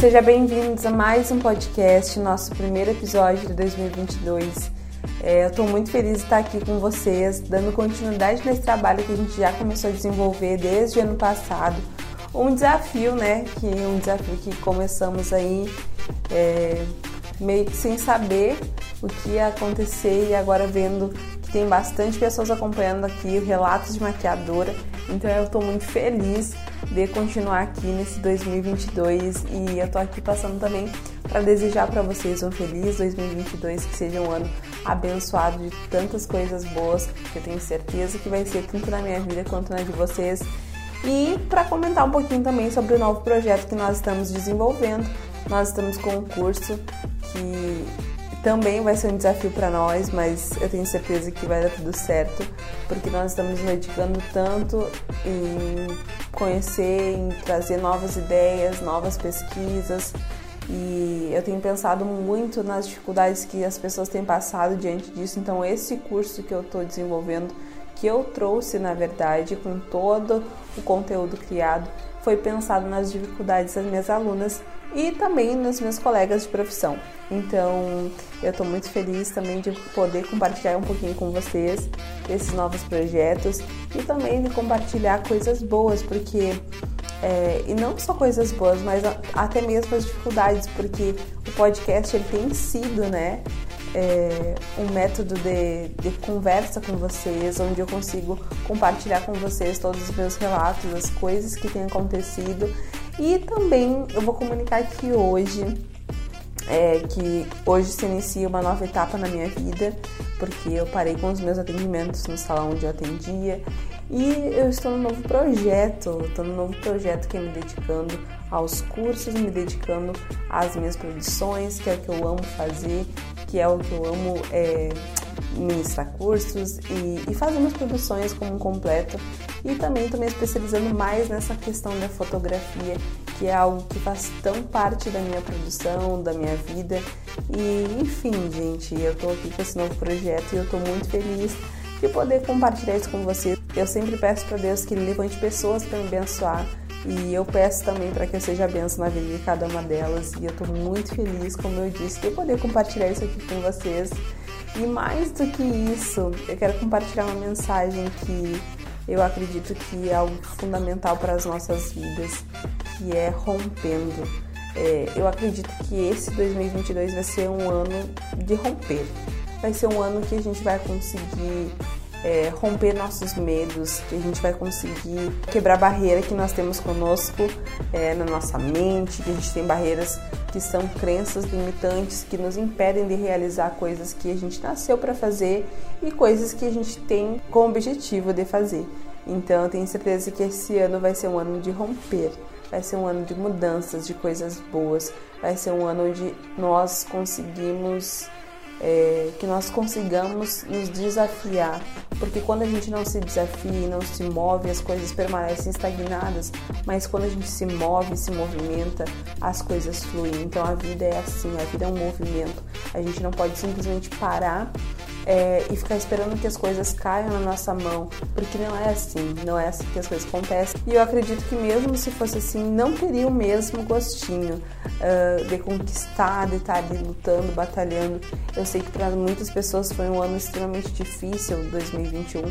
Seja bem-vindos a mais um podcast, nosso primeiro episódio de 2022. É, eu estou muito feliz de estar aqui com vocês, dando continuidade nesse trabalho que a gente já começou a desenvolver desde o ano passado. Um desafio, né? Que um desafio que começamos aí é, meio que sem saber o que ia acontecer e agora vendo tem bastante pessoas acompanhando aqui relatos de maquiadora. Então eu estou muito feliz de continuar aqui nesse 2022 e eu estou aqui passando também para desejar para vocês um feliz 2022, que seja um ano abençoado de tantas coisas boas, que eu tenho certeza que vai ser tanto na minha vida quanto na de vocês. E para comentar um pouquinho também sobre o novo projeto que nós estamos desenvolvendo, nós estamos com um curso que também vai ser um desafio para nós, mas eu tenho certeza que vai dar tudo certo, porque nós estamos nos dedicando tanto em conhecer, em trazer novas ideias, novas pesquisas. E eu tenho pensado muito nas dificuldades que as pessoas têm passado diante disso. Então, esse curso que eu estou desenvolvendo, que eu trouxe na verdade, com todo o conteúdo criado, foi pensado nas dificuldades das minhas alunas e também nos meus colegas de profissão. Então, eu estou muito feliz também de poder compartilhar um pouquinho com vocês esses novos projetos e também de compartilhar coisas boas, porque é, e não só coisas boas, mas até mesmo as dificuldades, porque o podcast ele tem sido, né, é, um método de, de conversa com vocês, onde eu consigo compartilhar com vocês todos os meus relatos, as coisas que têm acontecido. E também eu vou comunicar aqui hoje é, que hoje se inicia uma nova etapa na minha vida, porque eu parei com os meus atendimentos no salão onde eu atendia. E eu estou num novo projeto, estou num novo projeto que é me dedicando aos cursos, me dedicando às minhas produções, que é o que eu amo fazer, que é o que eu amo é, ministrar cursos e, e fazer minhas produções como um completo e também estou me especializando mais nessa questão da fotografia, que é algo que faz tão parte da minha produção, da minha vida. E enfim, gente, eu estou aqui com esse novo projeto e eu estou muito feliz de poder compartilhar isso com vocês. Eu sempre peço para Deus que levante pessoas para me abençoar. E eu peço também para que eu seja benção na vida de cada uma delas. E eu estou muito feliz, como eu disse, de poder compartilhar isso aqui com vocês. E mais do que isso, eu quero compartilhar uma mensagem que eu acredito que é algo fundamental para as nossas vidas, que é rompendo. É, eu acredito que esse 2022 vai ser um ano de romper. Vai ser um ano que a gente vai conseguir é, romper nossos medos, que a gente vai conseguir quebrar a barreira que nós temos conosco é, na nossa mente, que a gente tem barreiras que são crenças limitantes que nos impedem de realizar coisas que a gente nasceu para fazer e coisas que a gente tem como objetivo de fazer. Então eu tenho certeza que esse ano vai ser um ano de romper, vai ser um ano de mudanças, de coisas boas, vai ser um ano onde nós conseguimos é, que nós consigamos nos desafiar, porque quando a gente não se desafia e não se move, as coisas permanecem estagnadas, mas quando a gente se move, se movimenta, as coisas fluem. Então a vida é assim, a vida é um movimento. A gente não pode simplesmente parar é, e ficar esperando que as coisas caiam na nossa mão, porque não é assim, não é assim que as coisas acontecem. E eu acredito que mesmo se fosse assim, não teria o mesmo gostinho uh, de conquistar, de estar ali lutando, batalhando. Eu sei que para muitas pessoas foi um ano extremamente difícil, 2021,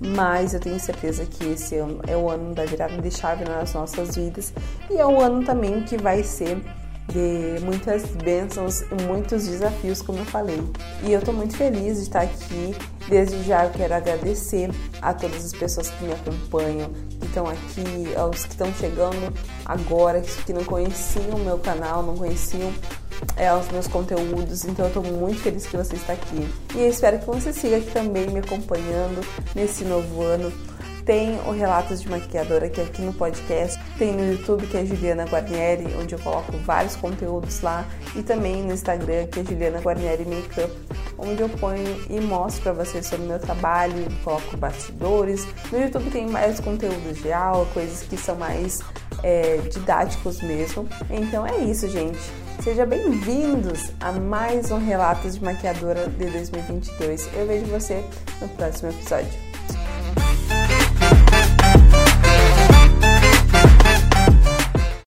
mas eu tenho certeza que esse ano é o ano da virada de chave nas nossas vidas e é o ano também que vai ser de muitas bênçãos e muitos desafios, como eu falei. E eu estou muito feliz de estar aqui. Desde já eu quero agradecer a todas as pessoas que me acompanham, que estão aqui, aos que estão chegando agora, que não conheciam o meu canal, não conheciam é, os meus conteúdos, então eu estou muito feliz que você está aqui. E eu espero que você siga aqui também me acompanhando nesse novo ano tem o Relatos de Maquiadora, que é aqui no podcast. Tem no YouTube, que é Juliana Guarnieri, onde eu coloco vários conteúdos lá. E também no Instagram, que é Juliana Guarnieri Makeup, onde eu ponho e mostro para vocês sobre o meu trabalho, coloco bastidores. No YouTube tem mais conteúdos de aula, coisas que são mais é, didáticos mesmo. Então é isso, gente. Sejam bem-vindos a mais um Relatos de Maquiadora de 2022. Eu vejo você no próximo episódio.